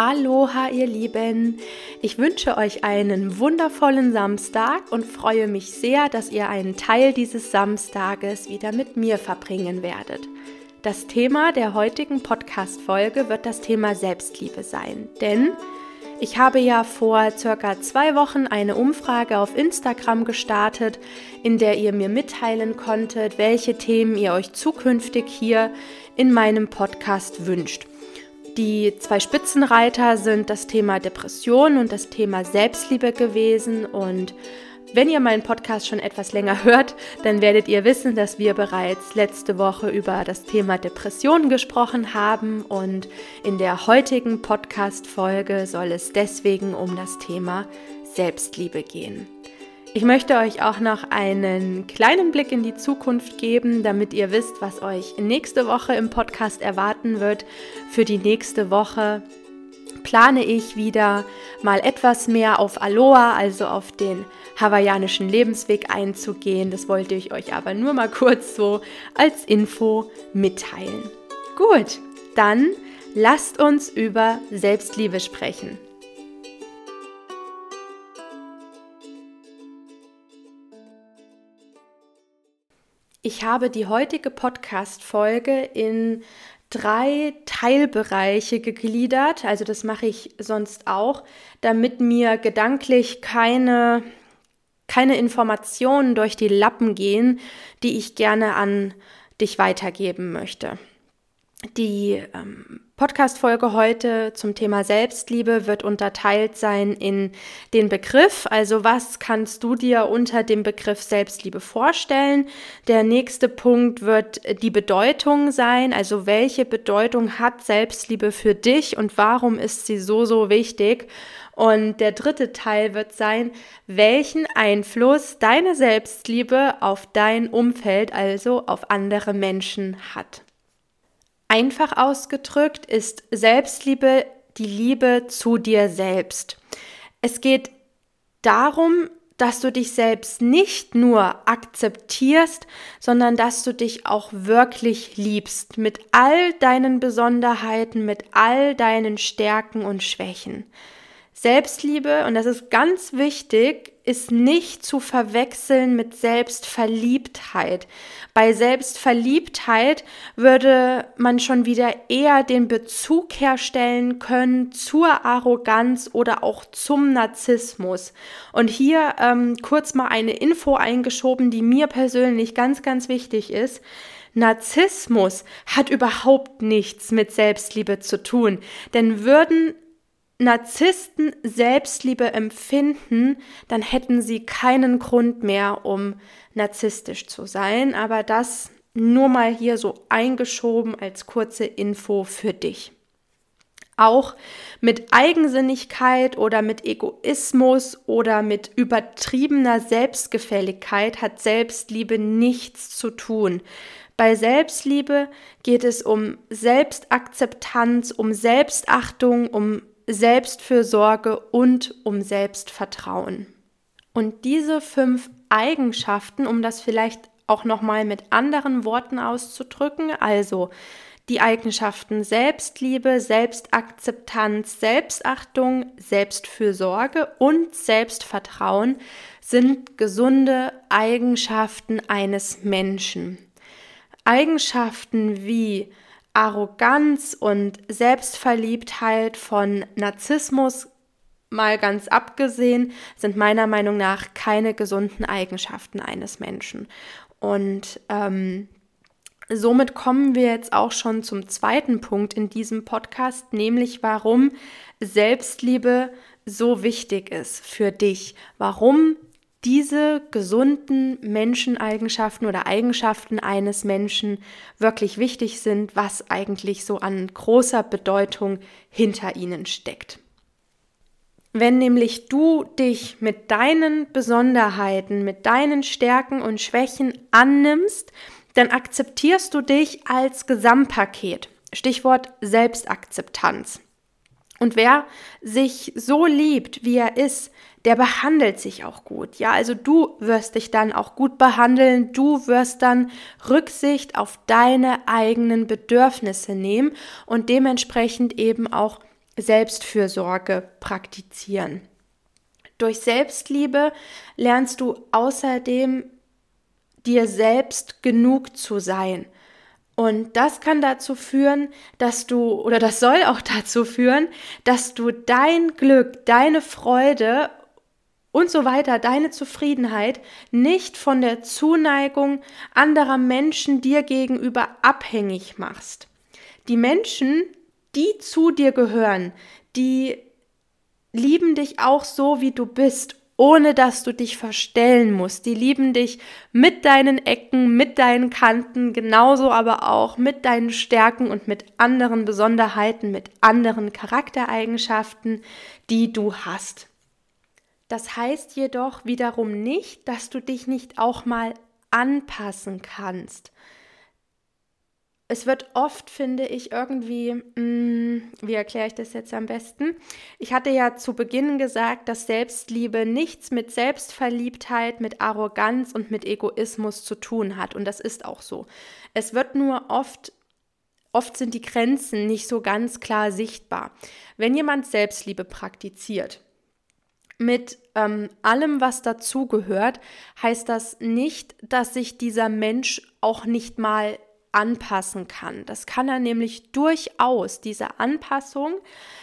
Aloha, ihr Lieben! Ich wünsche euch einen wundervollen Samstag und freue mich sehr, dass ihr einen Teil dieses Samstages wieder mit mir verbringen werdet. Das Thema der heutigen Podcast-Folge wird das Thema Selbstliebe sein, denn ich habe ja vor circa zwei Wochen eine Umfrage auf Instagram gestartet, in der ihr mir mitteilen konntet, welche Themen ihr euch zukünftig hier in meinem Podcast wünscht. Die zwei Spitzenreiter sind das Thema Depression und das Thema Selbstliebe gewesen. Und wenn ihr meinen Podcast schon etwas länger hört, dann werdet ihr wissen, dass wir bereits letzte Woche über das Thema Depression gesprochen haben. Und in der heutigen Podcast-Folge soll es deswegen um das Thema Selbstliebe gehen. Ich möchte euch auch noch einen kleinen Blick in die Zukunft geben, damit ihr wisst, was euch nächste Woche im Podcast erwarten wird. Für die nächste Woche plane ich wieder mal etwas mehr auf Aloha, also auf den hawaiianischen Lebensweg einzugehen. Das wollte ich euch aber nur mal kurz so als Info mitteilen. Gut, dann lasst uns über Selbstliebe sprechen. Ich habe die heutige Podcast-Folge in drei Teilbereiche gegliedert. Also das mache ich sonst auch, damit mir gedanklich keine, keine Informationen durch die Lappen gehen, die ich gerne an dich weitergeben möchte. Die ähm, Podcast-Folge heute zum Thema Selbstliebe wird unterteilt sein in den Begriff, also was kannst du dir unter dem Begriff Selbstliebe vorstellen? Der nächste Punkt wird die Bedeutung sein, also welche Bedeutung hat Selbstliebe für dich und warum ist sie so, so wichtig? Und der dritte Teil wird sein, welchen Einfluss deine Selbstliebe auf dein Umfeld, also auf andere Menschen hat. Einfach ausgedrückt ist Selbstliebe die Liebe zu dir selbst. Es geht darum, dass du dich selbst nicht nur akzeptierst, sondern dass du dich auch wirklich liebst mit all deinen Besonderheiten, mit all deinen Stärken und Schwächen. Selbstliebe, und das ist ganz wichtig, ist nicht zu verwechseln mit Selbstverliebtheit. Bei Selbstverliebtheit würde man schon wieder eher den Bezug herstellen können zur Arroganz oder auch zum Narzissmus. Und hier ähm, kurz mal eine Info eingeschoben, die mir persönlich ganz, ganz wichtig ist. Narzissmus hat überhaupt nichts mit Selbstliebe zu tun. Denn würden Narzissten Selbstliebe empfinden, dann hätten sie keinen Grund mehr, um narzisstisch zu sein. Aber das nur mal hier so eingeschoben als kurze Info für dich. Auch mit Eigensinnigkeit oder mit Egoismus oder mit übertriebener Selbstgefälligkeit hat Selbstliebe nichts zu tun. Bei Selbstliebe geht es um Selbstakzeptanz, um Selbstachtung, um Selbstfürsorge und um Selbstvertrauen. Und diese fünf Eigenschaften, um das vielleicht auch noch mal mit anderen Worten auszudrücken, also die Eigenschaften Selbstliebe, Selbstakzeptanz, Selbstachtung, Selbstfürsorge und Selbstvertrauen sind gesunde Eigenschaften eines Menschen. Eigenschaften wie Arroganz und Selbstverliebtheit von Narzissmus mal ganz abgesehen, sind meiner Meinung nach keine gesunden Eigenschaften eines Menschen. Und ähm, somit kommen wir jetzt auch schon zum zweiten Punkt in diesem Podcast, nämlich warum Selbstliebe so wichtig ist für dich, warum diese gesunden Menscheneigenschaften oder Eigenschaften eines Menschen wirklich wichtig sind, was eigentlich so an großer Bedeutung hinter ihnen steckt. Wenn nämlich du dich mit deinen Besonderheiten, mit deinen Stärken und Schwächen annimmst, dann akzeptierst du dich als Gesamtpaket. Stichwort Selbstakzeptanz. Und wer sich so liebt, wie er ist, der behandelt sich auch gut. Ja, also du wirst dich dann auch gut behandeln. Du wirst dann Rücksicht auf deine eigenen Bedürfnisse nehmen und dementsprechend eben auch Selbstfürsorge praktizieren. Durch Selbstliebe lernst du außerdem dir selbst genug zu sein. Und das kann dazu führen, dass du, oder das soll auch dazu führen, dass du dein Glück, deine Freude und so weiter, deine Zufriedenheit nicht von der Zuneigung anderer Menschen dir gegenüber abhängig machst. Die Menschen, die zu dir gehören, die lieben dich auch so, wie du bist, ohne dass du dich verstellen musst. Die lieben dich mit deinen Ecken, mit deinen Kanten, genauso aber auch mit deinen Stärken und mit anderen Besonderheiten, mit anderen Charaktereigenschaften, die du hast. Das heißt jedoch wiederum nicht, dass du dich nicht auch mal anpassen kannst es wird oft, finde ich, irgendwie, mh, mm, wie erkläre ich das jetzt am besten? Ich hatte ja zu Beginn gesagt, dass Selbstliebe nichts mit Selbstverliebtheit, mit Arroganz und mit Egoismus zu tun hat. Und das ist auch so. Es wird nur oft, oft sind die Grenzen nicht so ganz klar sichtbar. Wenn jemand Selbstliebe praktiziert, mit ähm, allem, was dazugehört, heißt das nicht, dass sich dieser Mensch auch nicht mal anpassen kann. Das kann er nämlich durchaus. Diese Anpassung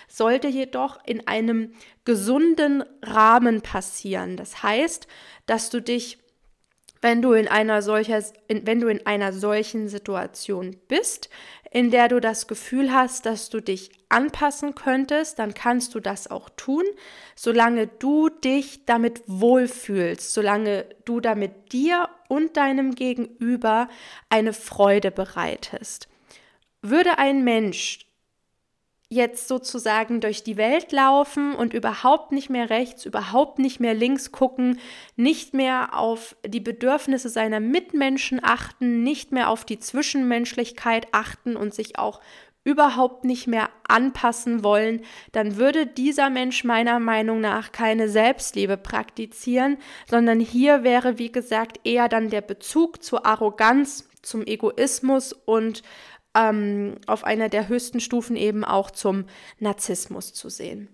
sollte jedoch in einem gesunden Rahmen passieren. Das heißt, dass du dich wenn du in einer solcher, wenn du in einer solchen Situation bist, in der du das Gefühl hast, dass du dich anpassen könntest, dann kannst du das auch tun, solange du dich damit wohlfühlst, solange du damit dir und deinem Gegenüber eine Freude bereitest. Würde ein Mensch jetzt sozusagen durch die Welt laufen und überhaupt nicht mehr rechts, überhaupt nicht mehr links gucken, nicht mehr auf die Bedürfnisse seiner Mitmenschen achten, nicht mehr auf die Zwischenmenschlichkeit achten und sich auch überhaupt nicht mehr anpassen wollen, dann würde dieser Mensch meiner Meinung nach keine Selbstliebe praktizieren, sondern hier wäre, wie gesagt, eher dann der Bezug zur Arroganz, zum Egoismus und ähm, auf einer der höchsten Stufen eben auch zum Narzissmus zu sehen.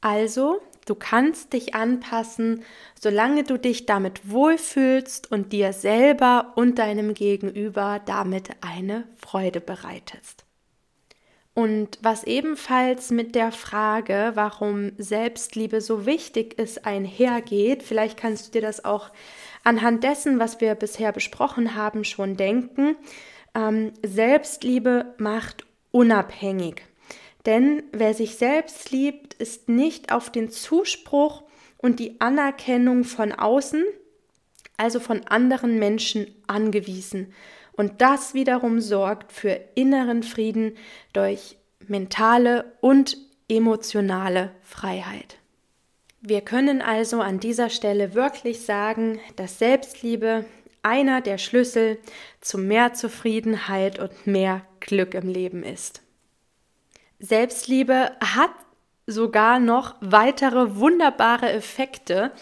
Also, du kannst dich anpassen, solange du dich damit wohlfühlst und dir selber und deinem Gegenüber damit eine Freude bereitest. Und was ebenfalls mit der Frage, warum Selbstliebe so wichtig ist, einhergeht, vielleicht kannst du dir das auch anhand dessen, was wir bisher besprochen haben, schon denken. Ähm, Selbstliebe macht unabhängig. Denn wer sich selbst liebt, ist nicht auf den Zuspruch und die Anerkennung von außen, also von anderen Menschen, angewiesen. Und das wiederum sorgt für inneren Frieden durch mentale und emotionale Freiheit. Wir können also an dieser Stelle wirklich sagen, dass Selbstliebe einer der Schlüssel zu mehr Zufriedenheit und mehr Glück im Leben ist. Selbstliebe hat sogar noch weitere wunderbare Effekte,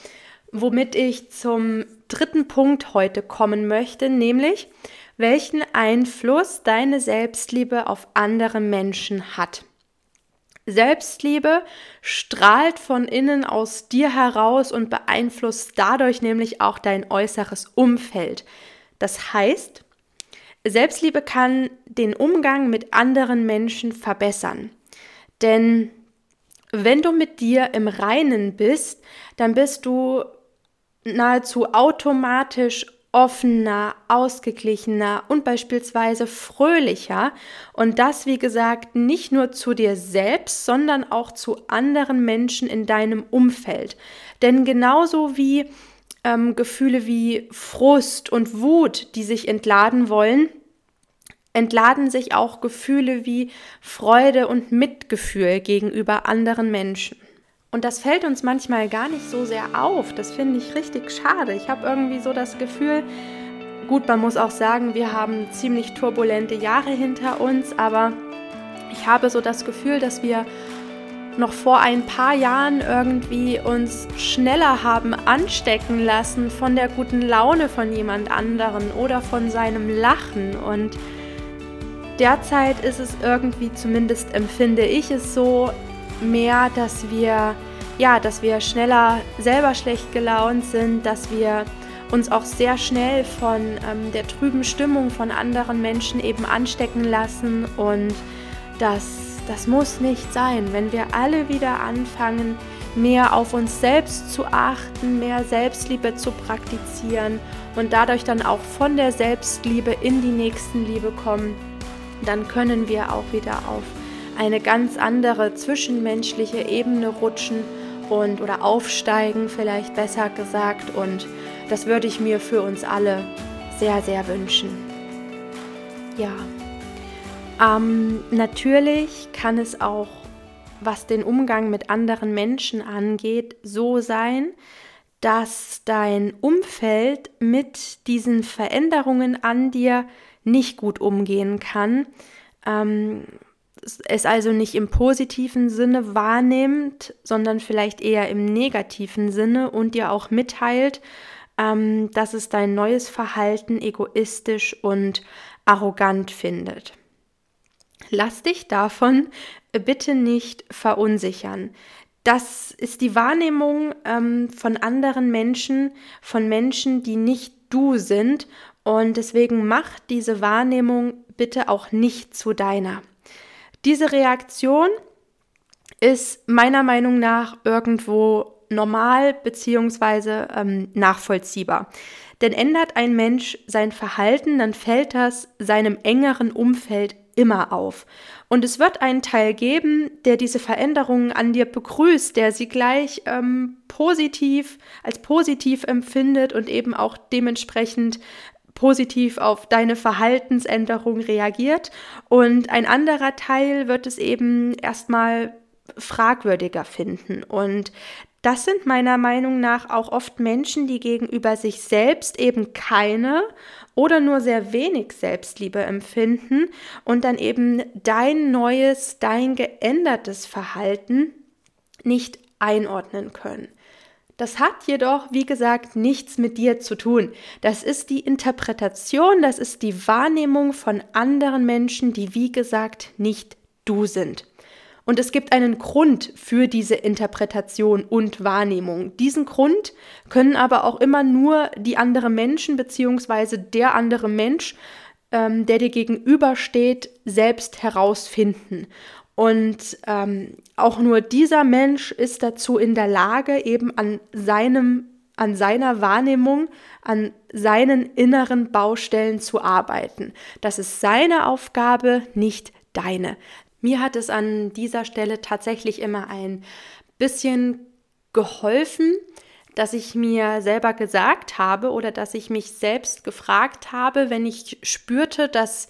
womit ich zum dritten Punkt heute kommen möchte, nämlich welchen Einfluss deine Selbstliebe auf andere Menschen hat. Selbstliebe strahlt von innen aus dir heraus und beeinflusst dadurch nämlich auch dein äußeres Umfeld. Das heißt, Selbstliebe kann den Umgang mit anderen Menschen verbessern. Denn wenn du mit dir im Reinen bist, dann bist du nahezu automatisch offener, ausgeglichener und beispielsweise fröhlicher. Und das, wie gesagt, nicht nur zu dir selbst, sondern auch zu anderen Menschen in deinem Umfeld. Denn genauso wie ähm, Gefühle wie Frust und Wut, die sich entladen wollen, entladen sich auch Gefühle wie Freude und Mitgefühl gegenüber anderen Menschen. Und das fällt uns manchmal gar nicht so sehr auf. Das finde ich richtig schade. Ich habe irgendwie so das Gefühl, gut, man muss auch sagen, wir haben ziemlich turbulente Jahre hinter uns, aber ich habe so das Gefühl, dass wir noch vor ein paar Jahren irgendwie uns schneller haben anstecken lassen von der guten Laune von jemand anderen oder von seinem Lachen und Derzeit ist es irgendwie, zumindest empfinde ich es so, mehr, dass wir ja, dass wir schneller selber schlecht gelaunt sind, dass wir uns auch sehr schnell von ähm, der trüben Stimmung von anderen Menschen eben anstecken lassen und das, das muss nicht sein. Wenn wir alle wieder anfangen, mehr auf uns selbst zu achten, mehr Selbstliebe zu praktizieren und dadurch dann auch von der Selbstliebe in die Nächstenliebe kommen, dann können wir auch wieder auf eine ganz andere zwischenmenschliche Ebene rutschen und oder aufsteigen, vielleicht besser gesagt. Und das würde ich mir für uns alle sehr, sehr wünschen. Ja, ähm, natürlich kann es auch, was den Umgang mit anderen Menschen angeht, so sein, dass dein Umfeld mit diesen Veränderungen an dir nicht gut umgehen kann. Ähm, es also nicht im positiven Sinne wahrnimmt, sondern vielleicht eher im negativen Sinne und dir auch mitteilt, ähm, dass es dein neues Verhalten egoistisch und arrogant findet. Lass dich davon bitte nicht verunsichern. Das ist die Wahrnehmung ähm, von anderen Menschen, von Menschen, die nicht du sind. Und deswegen mach diese Wahrnehmung bitte auch nicht zu deiner. Diese Reaktion ist meiner Meinung nach irgendwo normal bzw. Ähm, nachvollziehbar. Denn ändert ein Mensch sein Verhalten, dann fällt das seinem engeren Umfeld immer auf. Und es wird einen Teil geben, der diese Veränderungen an dir begrüßt, der sie gleich ähm, positiv als positiv empfindet und eben auch dementsprechend positiv auf deine Verhaltensänderung reagiert. Und ein anderer Teil wird es eben erstmal fragwürdiger finden. Und das sind meiner Meinung nach auch oft Menschen, die gegenüber sich selbst eben keine oder nur sehr wenig Selbstliebe empfinden und dann eben dein neues, dein geändertes Verhalten nicht einordnen können. Das hat jedoch, wie gesagt, nichts mit dir zu tun. Das ist die Interpretation, das ist die Wahrnehmung von anderen Menschen, die, wie gesagt, nicht du sind. Und es gibt einen Grund für diese Interpretation und Wahrnehmung. Diesen Grund können aber auch immer nur die anderen Menschen bzw. der andere Mensch, ähm, der dir gegenübersteht, selbst herausfinden. Und ähm, auch nur dieser Mensch ist dazu in der Lage, eben an seinem, an seiner Wahrnehmung, an seinen inneren Baustellen zu arbeiten. Das ist seine Aufgabe, nicht deine. Mir hat es an dieser Stelle tatsächlich immer ein bisschen geholfen, dass ich mir selber gesagt habe oder dass ich mich selbst gefragt habe, wenn ich spürte, dass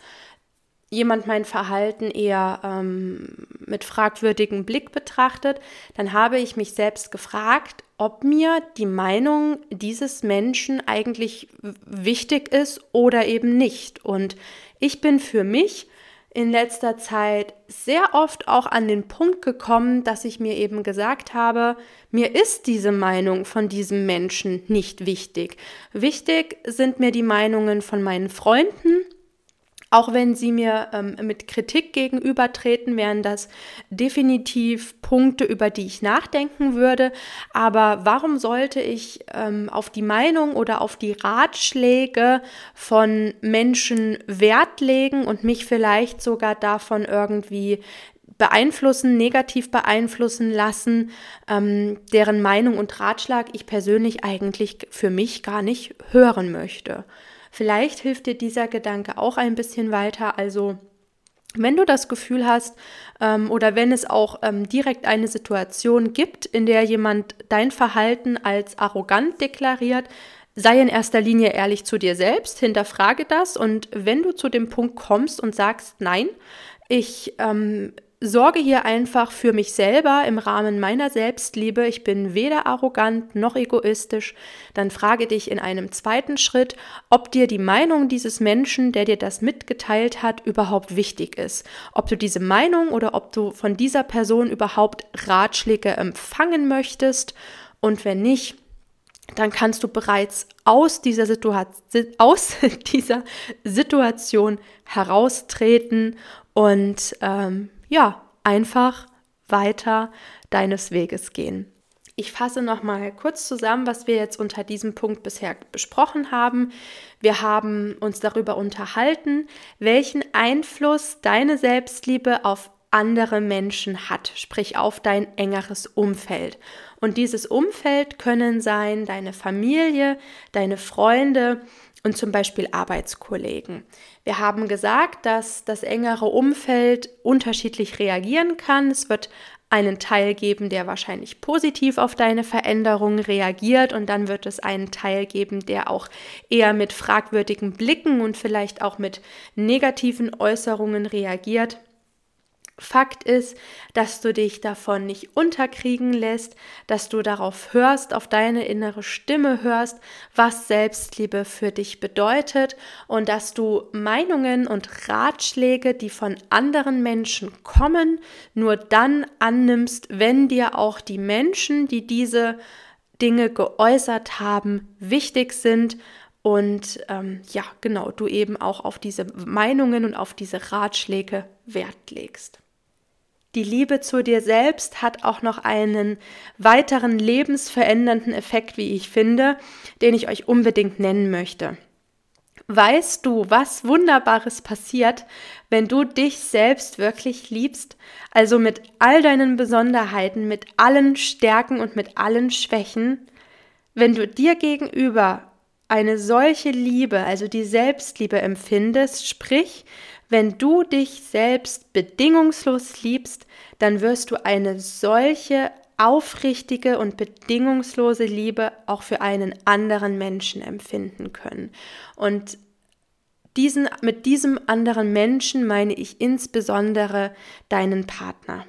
jemand mein Verhalten eher ähm, mit fragwürdigem Blick betrachtet, dann habe ich mich selbst gefragt, ob mir die Meinung dieses Menschen eigentlich wichtig ist oder eben nicht. Und ich bin für mich in letzter Zeit sehr oft auch an den Punkt gekommen, dass ich mir eben gesagt habe, mir ist diese Meinung von diesem Menschen nicht wichtig. Wichtig sind mir die Meinungen von meinen Freunden, auch wenn sie mir ähm, mit Kritik gegenübertreten, wären das definitiv Punkte, über die ich nachdenken würde. Aber warum sollte ich ähm, auf die Meinung oder auf die Ratschläge von Menschen Wert legen und mich vielleicht sogar davon irgendwie beeinflussen, negativ beeinflussen lassen, ähm, deren Meinung und Ratschlag ich persönlich eigentlich für mich gar nicht hören möchte. Vielleicht hilft dir dieser Gedanke auch ein bisschen weiter. Also wenn du das Gefühl hast ähm, oder wenn es auch ähm, direkt eine Situation gibt, in der jemand dein Verhalten als arrogant deklariert, sei in erster Linie ehrlich zu dir selbst, hinterfrage das und wenn du zu dem Punkt kommst und sagst, nein, ich ähm, sorge hier einfach für mich selber im Rahmen meiner Selbstliebe. Ich bin weder arrogant noch egoistisch. Dann frage dich in einem zweiten Schritt, ob dir die Meinung dieses Menschen, der dir das mitgeteilt hat, überhaupt wichtig ist. Ob du diese Meinung oder ob du von dieser Person überhaupt Ratschläge empfangen möchtest. Und wenn nicht, dann kannst du bereits aus dieser, Situa aus dieser Situation heraustreten und ähm, ja, einfach weiter deines Weges gehen. Ich fasse noch mal kurz zusammen, was wir jetzt unter diesem Punkt bisher besprochen haben. Wir haben uns darüber unterhalten, welchen Einfluss deine Selbstliebe auf andere Menschen hat, sprich auf dein engeres Umfeld. Und dieses Umfeld können sein deine Familie, deine Freunde und zum Beispiel Arbeitskollegen. Wir haben gesagt, dass das engere Umfeld unterschiedlich reagieren kann. Es wird einen Teil geben, der wahrscheinlich positiv auf deine Veränderung reagiert und dann wird es einen Teil geben, der auch eher mit fragwürdigen Blicken und vielleicht auch mit negativen Äußerungen reagiert. Fakt ist, dass du dich davon nicht unterkriegen lässt, dass du darauf hörst, auf deine innere Stimme hörst, was Selbstliebe für dich bedeutet und dass du Meinungen und Ratschläge, die von anderen Menschen kommen, nur dann annimmst, wenn dir auch die Menschen, die diese Dinge geäußert haben, wichtig sind und ähm, ja, genau, du eben auch auf diese Meinungen und auf diese Ratschläge Wert legst. Die Liebe zu dir selbst hat auch noch einen weiteren lebensverändernden Effekt, wie ich finde, den ich euch unbedingt nennen möchte. Weißt du, was Wunderbares passiert, wenn du dich selbst wirklich liebst, also mit all deinen Besonderheiten, mit allen Stärken und mit allen Schwächen, wenn du dir gegenüber eine solche Liebe, also die Selbstliebe empfindest, sprich, wenn du dich selbst bedingungslos liebst, dann wirst du eine solche aufrichtige und bedingungslose Liebe auch für einen anderen Menschen empfinden können. Und diesen, mit diesem anderen Menschen meine ich insbesondere deinen Partner.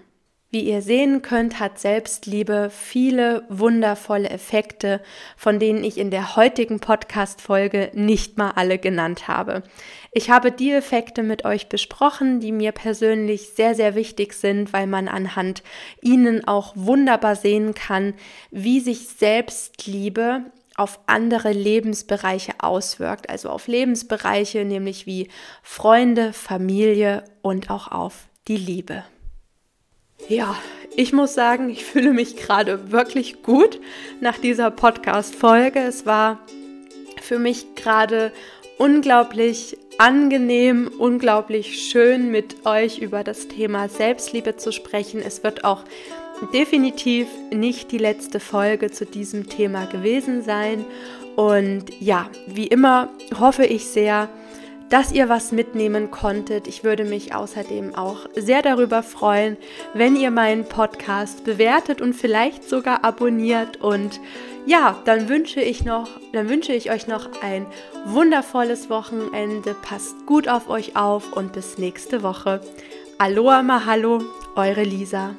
Wie ihr sehen könnt, hat Selbstliebe viele wundervolle Effekte, von denen ich in der heutigen Podcast-Folge nicht mal alle genannt habe. Ich habe die Effekte mit euch besprochen, die mir persönlich sehr, sehr wichtig sind, weil man anhand ihnen auch wunderbar sehen kann, wie sich Selbstliebe auf andere Lebensbereiche auswirkt, also auf Lebensbereiche, nämlich wie Freunde, Familie und auch auf die Liebe. Ja, ich muss sagen, ich fühle mich gerade wirklich gut nach dieser Podcast-Folge. Es war für mich gerade unglaublich angenehm, unglaublich schön mit euch über das Thema Selbstliebe zu sprechen. Es wird auch definitiv nicht die letzte Folge zu diesem Thema gewesen sein. Und ja, wie immer hoffe ich sehr, dass ihr was mitnehmen konntet. Ich würde mich außerdem auch sehr darüber freuen, wenn ihr meinen Podcast bewertet und vielleicht sogar abonniert. Und ja, dann wünsche ich noch, dann wünsche ich euch noch ein wundervolles Wochenende. Passt gut auf euch auf und bis nächste Woche. Aloha Mahalo, eure Lisa.